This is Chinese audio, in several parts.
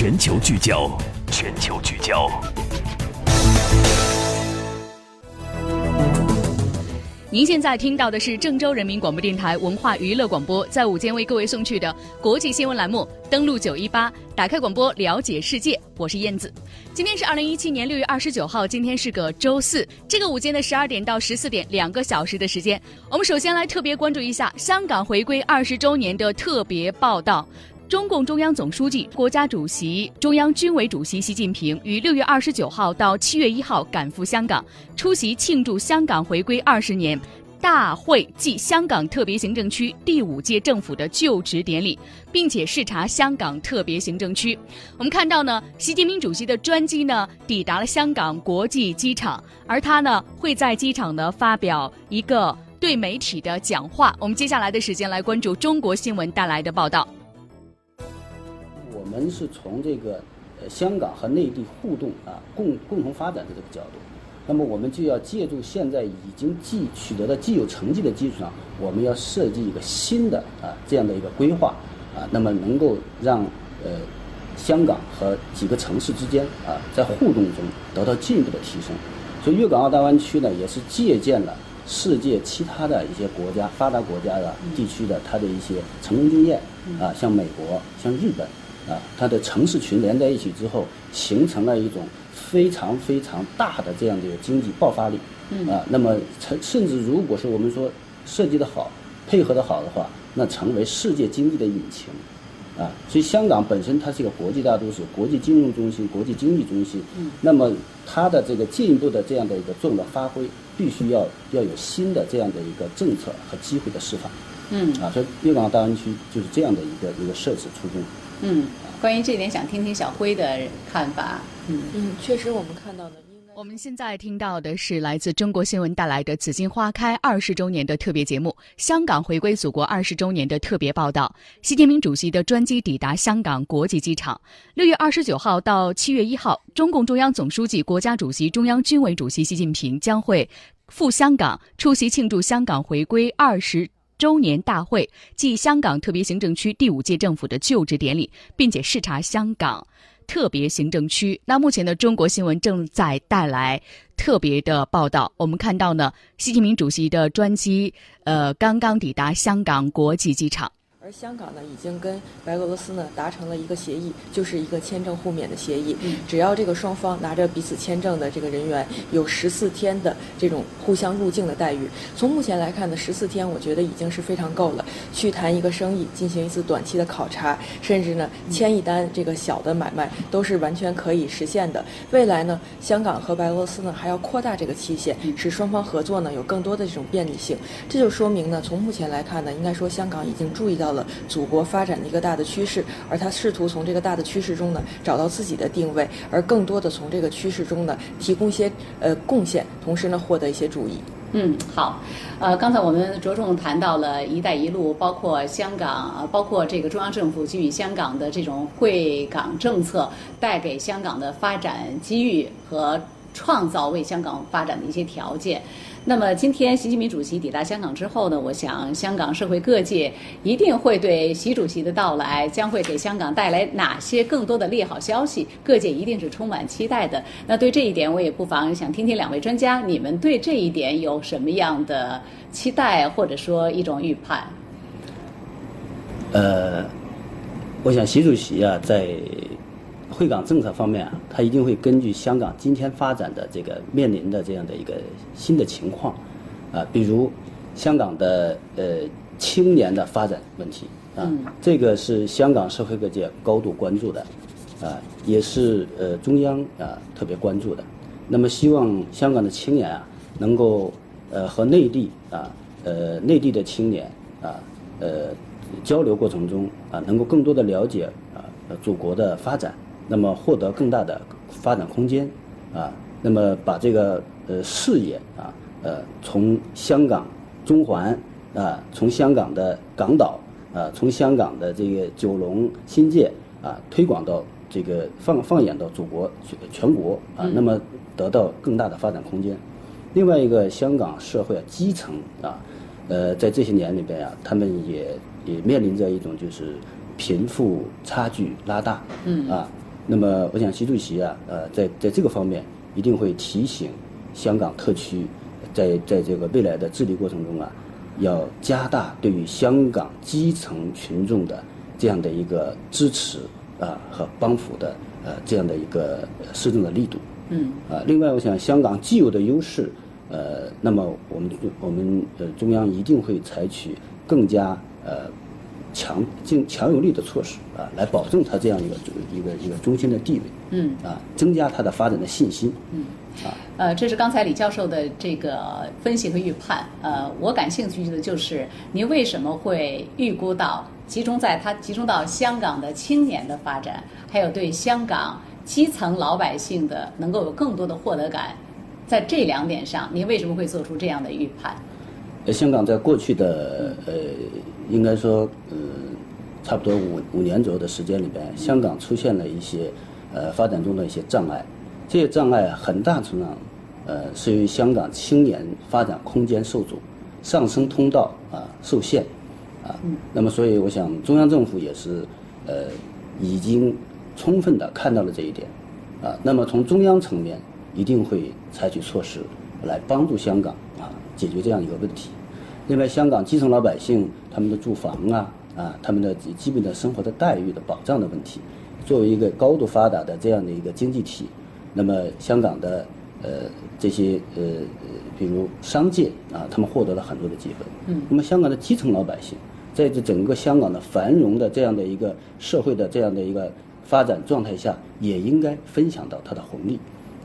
全球聚焦，全球聚焦。您现在听到的是郑州人民广播电台文化娱乐广播，在午间为各位送去的国际新闻栏目。登录九一八，打开广播，了解世界。我是燕子。今天是二零一七年六月二十九号，今天是个周四。这个午间的十二点到十四点，两个小时的时间，我们首先来特别关注一下香港回归二十周年的特别报道。中共中央总书记、国家主席、中央军委主席习近平于六月二十九号到七月一号赶赴香港，出席庆祝香港回归二十年大会暨香港特别行政区第五届政府的就职典礼，并且视察香港特别行政区。我们看到呢，习近平主席的专机呢抵达了香港国际机场，而他呢会在机场呢发表一个对媒体的讲话。我们接下来的时间来关注中国新闻带来的报道。我们是从这个呃香港和内地互动啊共共同发展的这个角度，那么我们就要借助现在已经既取得的既有成绩的基础上，我们要设计一个新的啊这样的一个规划啊，那么能够让呃香港和几个城市之间啊在互动中得到进一步的提升。所以粤港澳大湾区呢，也是借鉴了世界其他的一些国家发达国家的地区的它的一些成功经验啊，像美国，像日本。啊，它的城市群连在一起之后，形成了一种非常非常大的这样的一个经济爆发力。嗯啊，那么甚甚至如果是我们说设计的好、配合的好的话，那成为世界经济的引擎。啊，所以香港本身它是一个国际大都市、国际金融中心、国际经济中心。嗯，那么它的这个进一步的这样的一个作用的发挥，必须要要有新的这样的一个政策和机会的释放。嗯，啊，所以粤港澳大湾区就是这样的一个一个设置初衷。嗯，关于这点，想听听小辉的看法。嗯嗯，确实，我们看到的。我们现在听到的是来自中国新闻带来的“紫荆花开”二十周年的特别节目——香港回归祖国二十周年的特别报道。习近平主席的专机抵达香港国际机场。六月二十九号到七月一号，中共中央总书记、国家主席、中央军委主席习近平将会赴香港出席庆祝香港回归二十。周年大会暨香港特别行政区第五届政府的就职典礼，并且视察香港特别行政区。那目前的中国新闻正在带来特别的报道。我们看到呢，习近平主席的专机呃刚刚抵达香港国际机场。而香港呢，已经跟白俄罗斯呢达成了一个协议，就是一个签证互免的协议。只要这个双方拿着彼此签证的这个人员有十四天的这种互相入境的待遇。从目前来看呢，十四天我觉得已经是非常够了，去谈一个生意，进行一次短期的考察，甚至呢签一单这个小的买卖都是完全可以实现的。未来呢，香港和白俄罗斯呢还要扩大这个期限，使双方合作呢有更多的这种便利性。这就说明呢，从目前来看呢，应该说香港已经注意到了。祖国发展的一个大的趋势，而他试图从这个大的趋势中呢找到自己的定位，而更多的从这个趋势中呢提供一些呃贡献，同时呢获得一些注意。嗯，好，呃，刚才我们着重谈到了“一带一路”，包括香港，包括这个中央政府给予香港的这种惠港政策带给香港的发展机遇和创造为香港发展的一些条件。那么今天习近平主席抵达香港之后呢，我想香港社会各界一定会对习主席的到来将会给香港带来哪些更多的利好消息，各界一定是充满期待的。那对这一点，我也不妨想听听两位专家，你们对这一点有什么样的期待，或者说一种预判？呃，我想习主席啊，在。惠港政策方面啊，他一定会根据香港今天发展的这个面临的这样的一个新的情况，啊，比如香港的呃青年的发展问题啊，这个是香港社会各界高度关注的，啊，也是呃中央啊特别关注的。那么希望香港的青年啊，能够呃和内地啊呃内地的青年啊呃交流过程中啊，能够更多的了解啊祖国的发展。那么获得更大的发展空间，啊，那么把这个呃视野啊，呃从香港中环啊，从香港的港岛啊，从香港的这个九龙新界啊，推广到这个放放眼到祖国全国啊，那么得到更大的发展空间。另外一个，香港社会啊基层啊，呃，在这些年里边啊，他们也也面临着一种就是贫富差距拉大，嗯啊。那么我想习主席啊，呃，在在这个方面一定会提醒香港特区，在在这个未来的治理过程中啊，要加大对于香港基层群众的这样的一个支持啊和帮扶的呃这样的一个施政的力度。嗯。啊，另外我想香港既有的优势，呃，那么我们我们呃中央一定会采取更加呃。强劲强有力的措施啊，来保证它这样一个一个一个中心的地位，嗯，啊，增加它的发展的信心，嗯，啊，呃，这是刚才李教授的这个分析和预判，呃，我感兴趣的就是您为什么会预估到集中在它集中到香港的青年的发展，还有对香港基层老百姓的能够有更多的获得感，在这两点上，您为什么会做出这样的预判？呃，香港在过去的呃。应该说，呃，差不多五五年左右的时间里边，香港出现了一些呃发展中的一些障碍。这些障碍很大程度上，呃，是由于香港青年发展空间受阻，上升通道啊受限，啊，那么所以我想中央政府也是呃已经充分的看到了这一点，啊，那么从中央层面一定会采取措施来帮助香港啊解决这样一个问题。另外，香港基层老百姓他们的住房啊啊，他们的基本的生活的待遇的保障的问题，作为一个高度发达的这样的一个经济体，那么香港的呃这些呃比如商界啊，他们获得了很多的机会。嗯。那么香港的基层老百姓，在这整个香港的繁荣的这样的一个社会的这样的一个发展状态下，也应该分享到它的红利。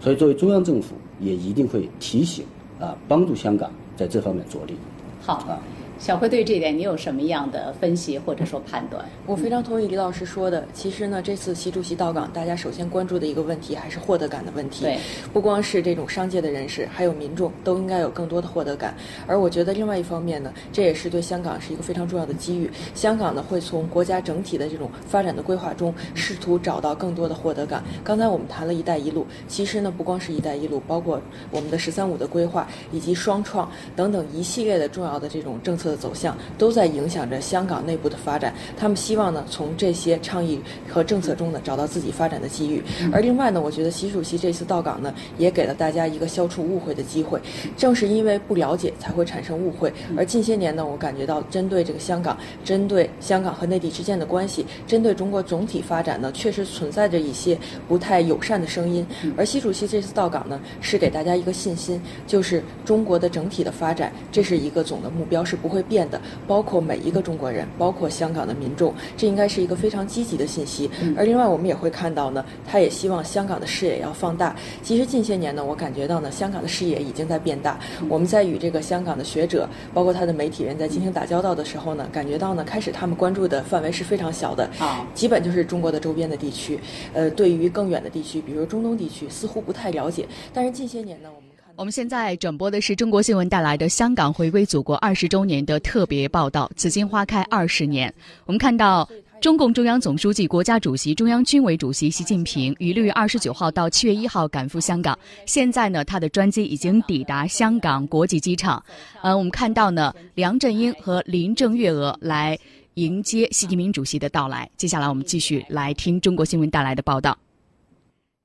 所以，作为中央政府，也一定会提醒啊，帮助香港在这方面着力。好。小辉对这点你有什么样的分析或者说判断？我非常同意李老师说的。其实呢，这次习主席到港，大家首先关注的一个问题还是获得感的问题。对，不光是这种商界的人士，还有民众都应该有更多的获得感。而我觉得另外一方面呢，这也是对香港是一个非常重要的机遇。香港呢，会从国家整体的这种发展的规划中，试图找到更多的获得感。刚才我们谈了一带一路，其实呢，不光是一带一路，包括我们的“十三五”的规划以及双创等等一系列的重要的这种政策。的走向都在影响着香港内部的发展。他们希望呢，从这些倡议和政策中呢，找到自己发展的机遇。而另外呢，我觉得习主席这次到港呢，也给了大家一个消除误会的机会。正是因为不了解，才会产生误会。而近些年呢，我感觉到针对这个香港，针对香港和内地之间的关系，针对中国总体发展呢，确实存在着一些不太友善的声音。而习主席这次到港呢，是给大家一个信心，就是中国的整体的发展，这是一个总的目标，是不会。变的，包括每一个中国人，包括香港的民众，这应该是一个非常积极的信息。而另外，我们也会看到呢，他也希望香港的视野要放大。其实近些年呢，我感觉到呢，香港的视野已经在变大。我们在与这个香港的学者，包括他的媒体人在进行打交道的时候呢，感觉到呢，开始他们关注的范围是非常小的，啊，基本就是中国的周边的地区。呃，对于更远的地区，比如中东地区，似乎不太了解。但是近些年呢，我们。我们现在转播的是中国新闻带来的香港回归祖国二十周年的特别报道《紫荆花开二十年》。我们看到，中共中央总书记、国家主席、中央军委主席习近平于六月二十九号到七月一号赶赴香港。现在呢，他的专机已经抵达香港国际机场。呃，我们看到呢，梁振英和林郑月娥来迎接习近平主席的到来。接下来，我们继续来听中国新闻带来的报道。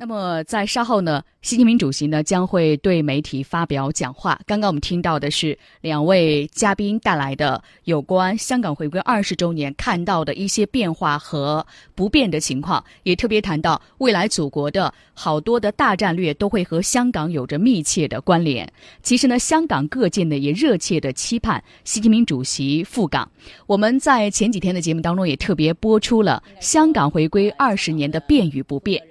那么，在稍后呢，习近平主席呢将会对媒体发表讲话。刚刚我们听到的是两位嘉宾带来的有关香港回归二十周年看到的一些变化和不变的情况，也特别谈到未来祖国的好多的大战略都会和香港有着密切的关联。其实呢，香港各界呢也热切的期盼习近平主席赴港。我们在前几天的节目当中也特别播出了香港回归二十年的变与不变。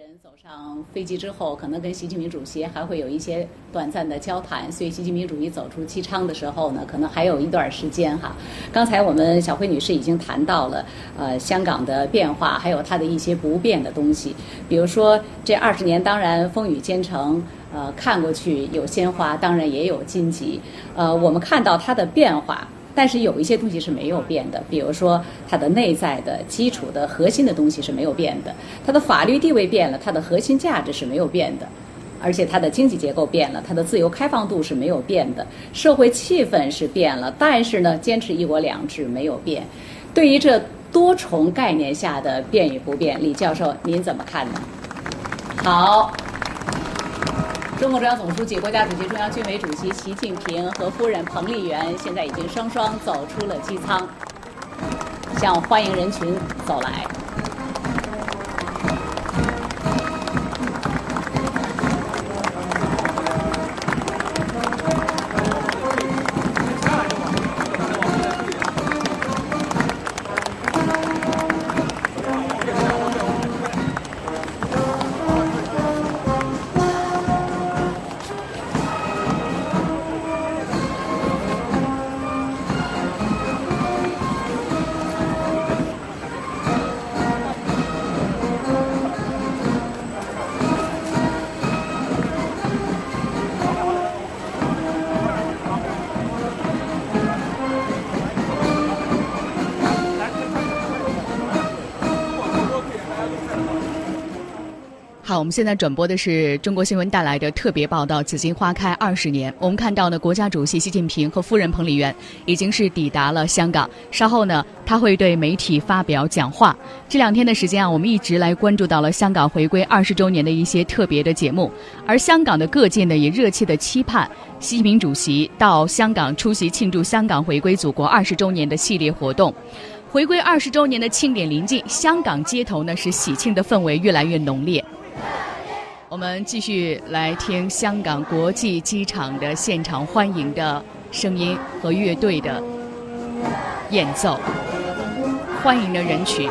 飞机之后，可能跟习近平主席还会有一些短暂的交谈，所以习近平主席走出机舱的时候呢，可能还有一段时间哈。刚才我们小辉女士已经谈到了，呃，香港的变化，还有它的一些不变的东西，比如说这二十年，当然风雨兼程，呃，看过去有鲜花，当然也有荆棘，呃，我们看到它的变化。但是有一些东西是没有变的，比如说它的内在的基础的核心的东西是没有变的，它的法律地位变了，它的核心价值是没有变的，而且它的经济结构变了，它的自由开放度是没有变的，社会气氛是变了，但是呢，坚持一国两制没有变。对于这多重概念下的变与不变，李教授您怎么看呢？好。中共中央总书记、国家主席、中央军委主席习近平和夫人彭丽媛现在已经双双走出了机舱，向欢迎人群走来。我们现在转播的是中国新闻带来的特别报道《紫荆花开二十年》。我们看到呢，国家主席习近平和夫人彭丽媛已经是抵达了香港，稍后呢，他会对媒体发表讲话。这两天的时间啊，我们一直来关注到了香港回归二十周年的一些特别的节目，而香港的各界呢，也热切的期盼习近平主席到香港出席庆祝香港回归祖国二十周年的系列活动。回归二十周年的庆典临近，香港街头呢是喜庆的氛围越来越浓烈。我们继续来听香港国际机场的现场欢迎的声音和乐队的演奏，欢迎的人群。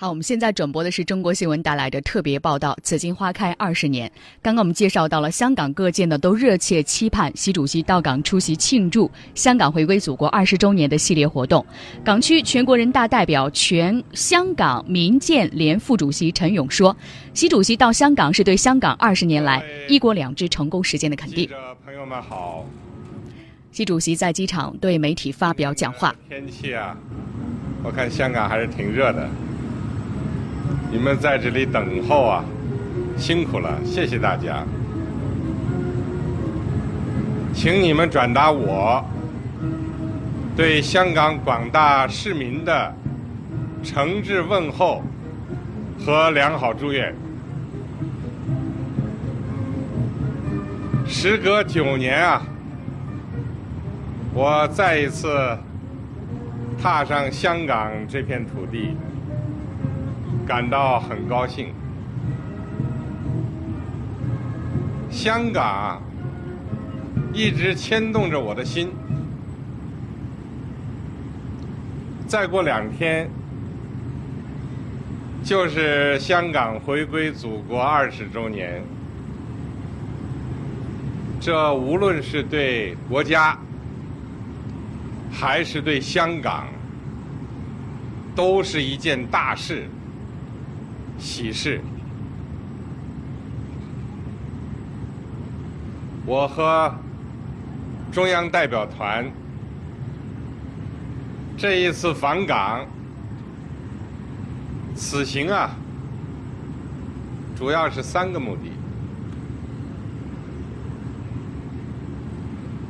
好，我们现在转播的是中国新闻带来的特别报道《紫荆花开二十年》。刚刚我们介绍到了香港各界呢都热切期盼习主席到港出席庆祝香港回归祖国二十周年的系列活动。港区全国人大代表、全香港民建联副主席陈勇说：“习主席到香港是对香港二十年来一国两制成功实践的肯定。”朋友们好。习主席在机场对媒体发表讲话。天气啊，我看香港还是挺热的。你们在这里等候啊，辛苦了，谢谢大家。请你们转达我对香港广大市民的诚挚问候和良好祝愿。时隔九年啊，我再一次踏上香港这片土地。感到很高兴。香港一直牵动着我的心。再过两天就是香港回归祖国二十周年，这无论是对国家还是对香港，都是一件大事。喜事，我和中央代表团这一次访港，此行啊，主要是三个目的：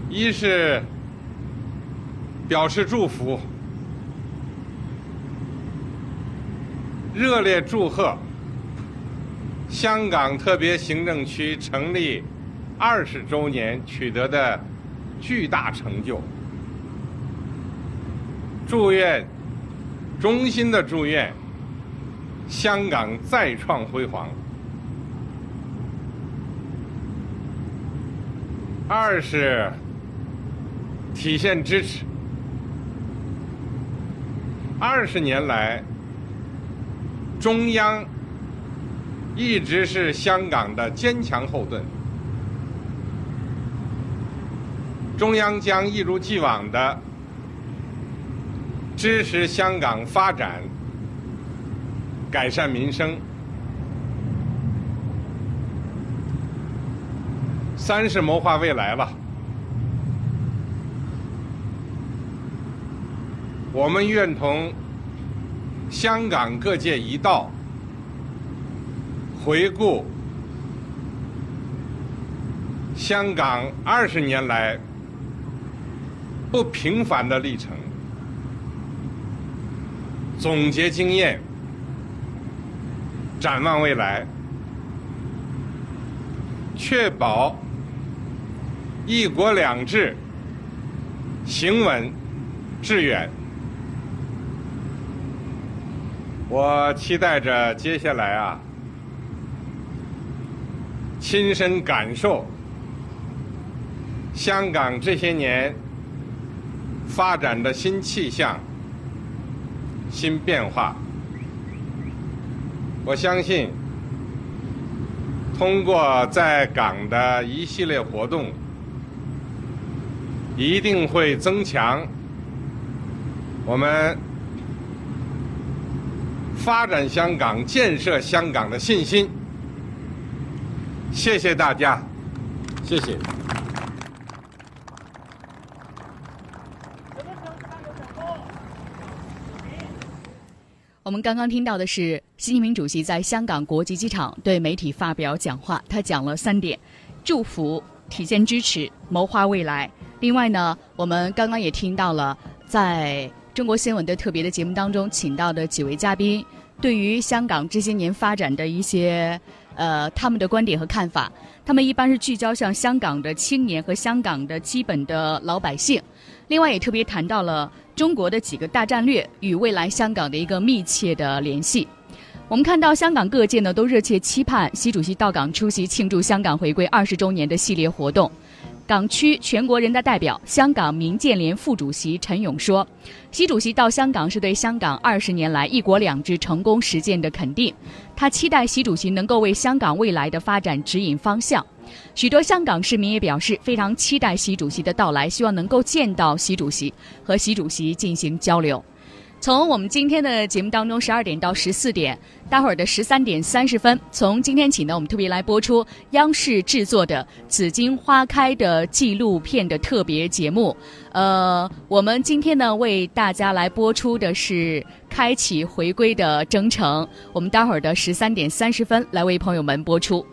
一是表示祝福。热烈祝贺香港特别行政区成立二十周年取得的巨大成就，祝愿衷心的祝愿香港再创辉煌。二是体现支持。二十年来，中央一直是香港的坚强后盾，中央将一如既往的支持香港发展、改善民生。三是谋划未来了。我们愿同香港各界一道，回顾香港二十年来不平凡的历程，总结经验，展望未来，确保。一国两制，行稳致远。我期待着接下来啊，亲身感受香港这些年发展的新气象、新变化。我相信，通过在港的一系列活动。一定会增强我们发展香港、建设香港的信心。谢谢大家，谢谢。我们刚刚听到的是习近平主席在香港国际机场对媒体发表讲话，他讲了三点：祝福、体现支持、谋划未来。另外呢，我们刚刚也听到了，在中国新闻的特别的节目当中，请到的几位嘉宾，对于香港这些年发展的一些呃他们的观点和看法。他们一般是聚焦向香港的青年和香港的基本的老百姓。另外也特别谈到了中国的几个大战略与未来香港的一个密切的联系。我们看到香港各界呢都热切期盼习主席到港出席庆祝香港回归二十周年的系列活动。港区全国人大代表、香港民建联副主席陈勇说：“习主席到香港是对香港二十年来‘一国两制’成功实践的肯定。他期待习主席能够为香港未来的发展指引方向。许多香港市民也表示非常期待习主席的到来，希望能够见到习主席，和习主席进行交流。”从我们今天的节目当中，十二点到十四点，待会儿的十三点三十分，从今天起呢，我们特别来播出央视制作的《紫荆花开》的纪录片的特别节目。呃，我们今天呢，为大家来播出的是开启回归的征程。我们待会儿的十三点三十分来为朋友们播出。